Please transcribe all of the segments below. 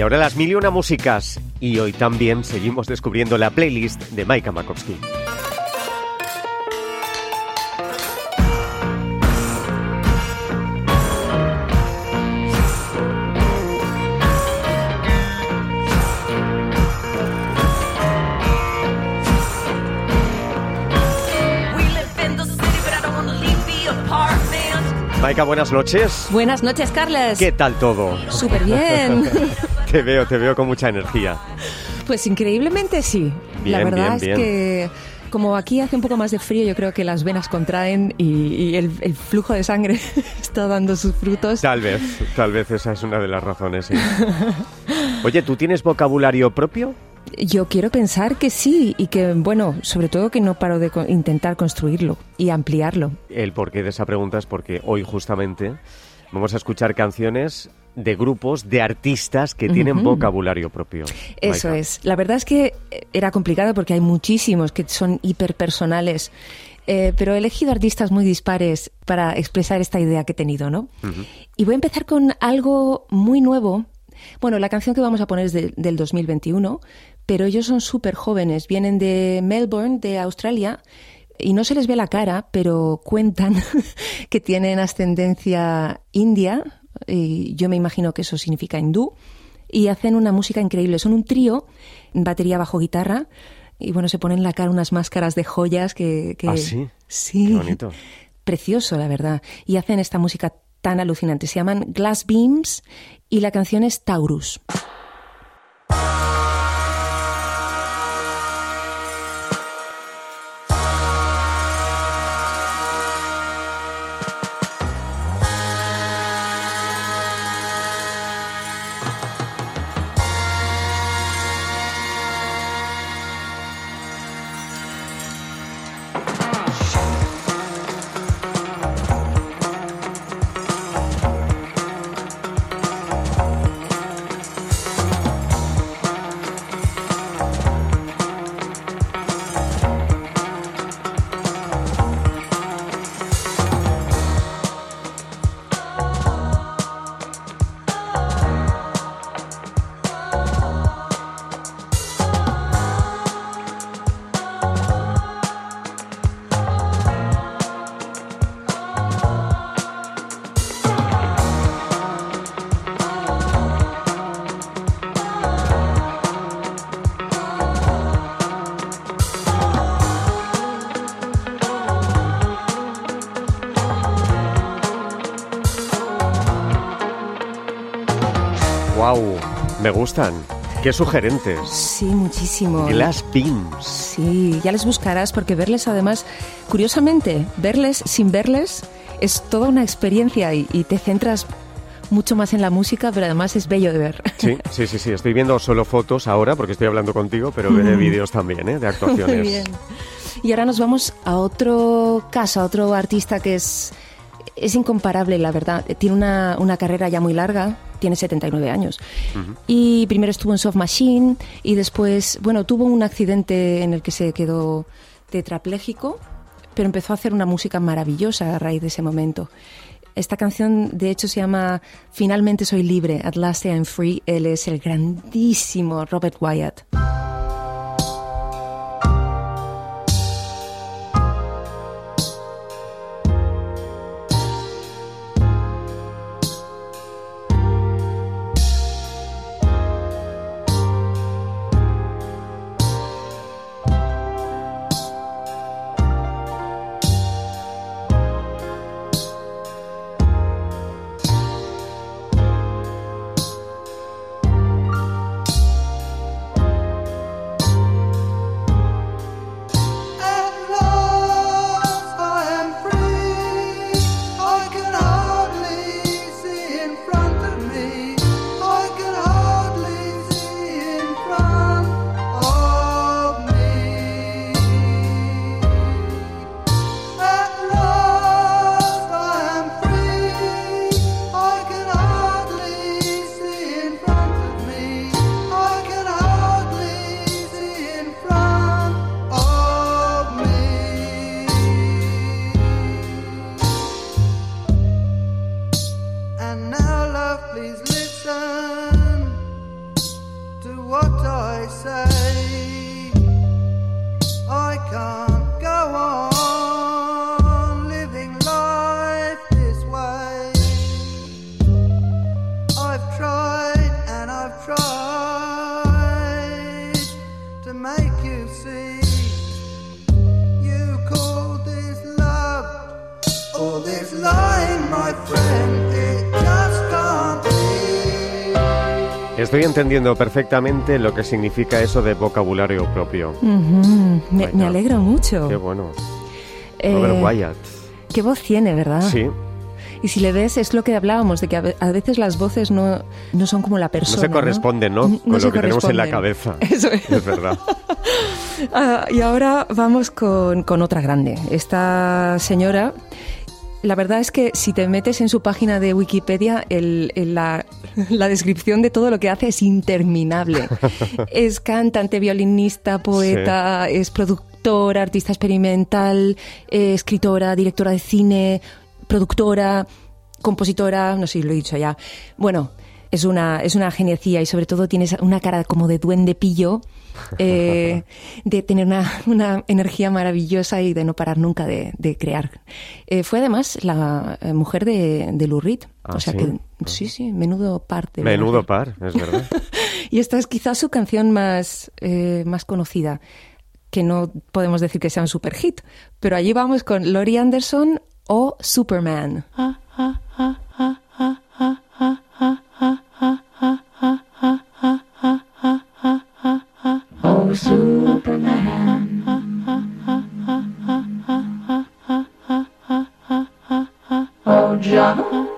Y ahora las mil y una músicas. Y hoy también seguimos descubriendo la playlist de Maika Makowski. Maika, buenas noches. Buenas noches, Carles. ¿Qué tal todo? Súper bien. te veo, te veo con mucha energía. Pues increíblemente sí. Bien, La verdad bien, es bien. que como aquí hace un poco más de frío, yo creo que las venas contraen y, y el, el flujo de sangre está dando sus frutos. Tal vez, tal vez esa es una de las razones. sí. Oye, ¿tú tienes vocabulario propio? Yo quiero pensar que sí y que, bueno, sobre todo que no paro de co- intentar construirlo y ampliarlo. El porqué de esa pregunta es porque hoy justamente vamos a escuchar canciones de grupos, de artistas que tienen vocabulario propio. Eso Maika. es. La verdad es que era complicado porque hay muchísimos que son hiperpersonales. Eh, pero he elegido artistas muy dispares para expresar esta idea que he tenido, ¿no? Y voy a empezar con algo muy nuevo. Bueno, la canción que vamos a poner es de- del 2021, pero ellos son súper jóvenes, vienen de Melbourne, de Australia, y no se les ve la cara, pero cuentan que tienen ascendencia india, yo me imagino que eso significa hindú, y hacen una música increíble. Son un trío, batería bajo guitarra, y bueno, se ponen en la cara unas máscaras de joyas que... que- ¿Ah, sí? Sí. Qué bonito. Precioso, la verdad. Y hacen esta música tan alucinante. Se llaman Glass Beams y la canción es Taurus. Me gustan. Qué sugerentes. Sí, muchísimo. Glass Beams. Sí, ya les buscarás porque verles además, curiosamente, verles sin verles es toda una experiencia y, y te centras mucho más en la música, pero además es bello de ver. Sí, sí, sí, sí. Estoy viendo solo fotos ahora porque estoy hablando contigo, pero veré vídeos también, ¿eh? De actuaciones. Muy bien. Y ahora nos vamos a otro caso, a otro artista que es, es incomparable, la verdad. Tiene una, una carrera ya muy larga, tiene 79 años. Y primero estuvo en Soft Machine y después, bueno, tuvo un accidente en el que se quedó tetrapléjico, pero empezó a hacer una música maravillosa a raíz de ese momento. Esta canción, de hecho, se llama Finalmente soy libre, At Last I Am Free. Él es el grandísimo Robert Wyatt. Estoy entendiendo perfectamente lo que significa eso de vocabulario propio. Ujú, me, Venga. me alegro mucho. Qué bueno. Eh, Robert Wyatt. Qué voz tiene, ¿verdad? Sí, Y si le ves, es lo que hablábamos, de que a ve- a veces las voces no, no son como la no persona. se corresponden, ¿no? No Con se lo que tenemos en la cabeza. Eso es. Es verdad. Ah, y ahora vamos con, con otra grande. Esta señora, la verdad es que si te metes en su página de Wikipedia, el- el- la, la descripción de todo lo que hace es interminable. es cantante, violinista, poeta, es productora, artista experimental, eh, escritora, directora de cine, productora, compositora, no sé si lo he dicho ya. Bueno, es una, es una geniecilla y sobre todo tienes una cara como de duende pillo, eh, de tener una, una energía maravillosa y de no parar nunca de, de crear. Eh, fue además la eh, mujer de, de Lou Reed. Ah, o sea ¿sí? que, sí, sí, menudo parte. Menudo par, es verdad. Y esta es quizás su canción más, eh, más conocida, que no podemos decir que sea un super hit, pero allí vamos con Laurie Anderson o Superman. Oh, Superman. Oh, John.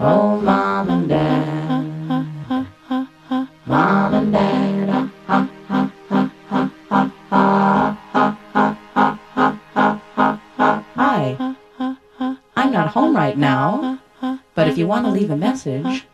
Oh, mom and dad, mom and dad. Hi, I'm not home right now, but if you want to leave a message.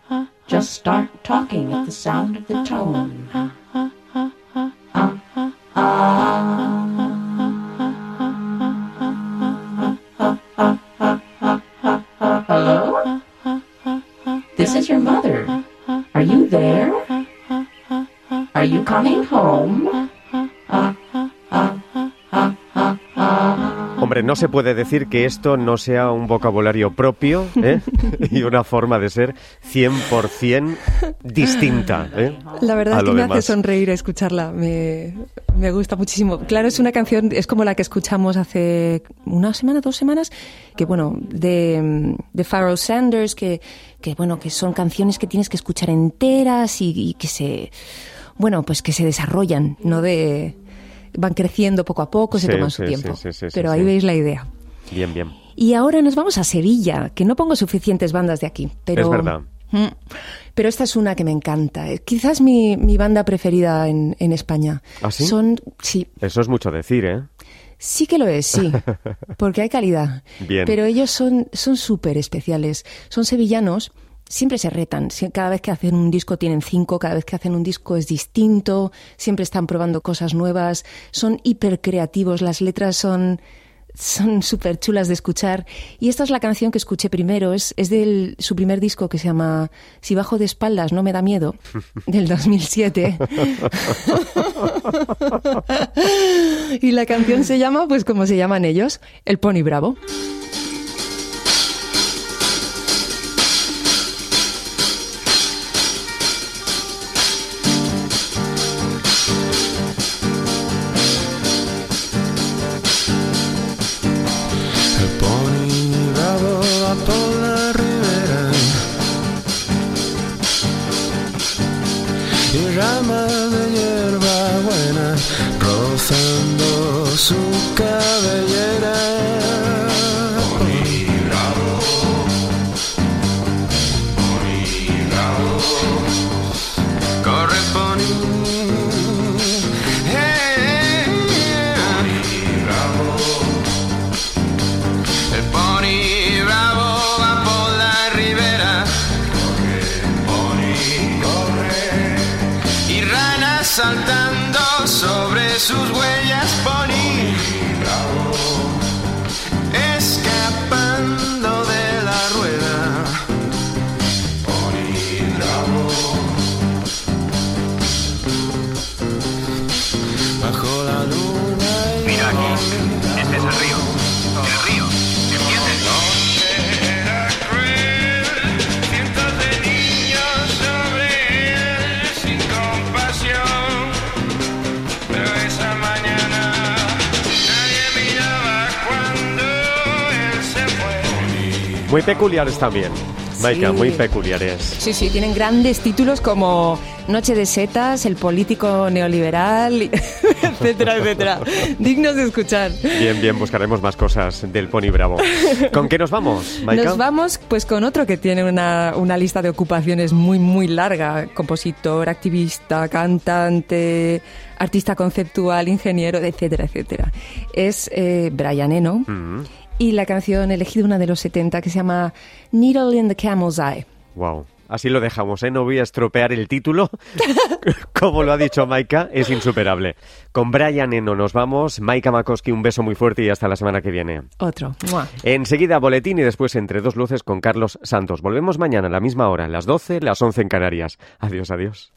No se puede decir que esto no sea un vocabulario propio ¿eh? y una forma de ser 100% distinta. ¿eh? La verdad es que me demás. hace sonreír escucharla, me, me gusta muchísimo. Claro, es una canción, es como la que escuchamos hace una semana, dos semanas, que bueno, de, de Pharoah Sanders, que, que bueno, que son canciones que tienes que escuchar enteras y, y que se, bueno, pues que se desarrollan, no de, van creciendo poco a poco, se Sí, toman sí, su tiempo. sí, Pero ahí veis la idea. Bien, bien. Y ahora nos vamos a Sevilla, que no pongo suficientes bandas de aquí, pero... Es verdad. Mm. Pero esta es una que me encanta. Es Quizás mi, mi banda preferida en, en España. ¿Ah, sí? Son, sí, Eso es mucho decir, ¿eh? sí que lo es, sí, porque hay calidad. Bien. Pero ellos son son súper especiales. Son sevillanos, siempre se retan. Cada vez que hacen un disco tienen cinco, cada vez que hacen un disco es distinto, siempre están probando cosas nuevas, son hiper creativos, las letras son son súper chulas de escuchar. Y esta es la canción que escuché primero, es, es de su primer disco que se llama Si bajo de espaldas no me da miedo, del 2007. y la canción se llama, pues como se llaman ellos, El Pony Bravo. Este es el río el río ¿entiendes? Era cruel, cientos de niños sobre él sin compasión. Pero esa mañana nadie miraba cuando él se fue. Muy peculiares también. Maika, Sí. muy peculiares. Sí, sí, tienen grandes títulos como Noche de Setas, El Político Neoliberal, etcétera, etcétera. Dignos de escuchar. Bien, bien, buscaremos más cosas del Pony Bravo. ¿Con qué nos vamos, Maika? Nos vamos pues con otro que tiene una, una lista de ocupaciones muy, muy larga. Compositor, activista, cantante, artista conceptual, ingeniero, etcétera, etcétera. Es eh, Brian Eno Mm, y la canción elegida una de los 70 que se llama Needle in the Camel's Eye. wow. Así lo dejamos, ¿eh? No voy a estropear el título. Como lo ha dicho Maika, es insuperable. Con Brian Eno nos vamos. Maika Makoski, un beso muy fuerte y hasta la semana que viene. Otro. ¡Mua! Enseguida boletín y después entre dos luces con Carlos Santos. Volvemos mañana a la misma hora, las 12, las 11 en Canarias. Adiós, adiós.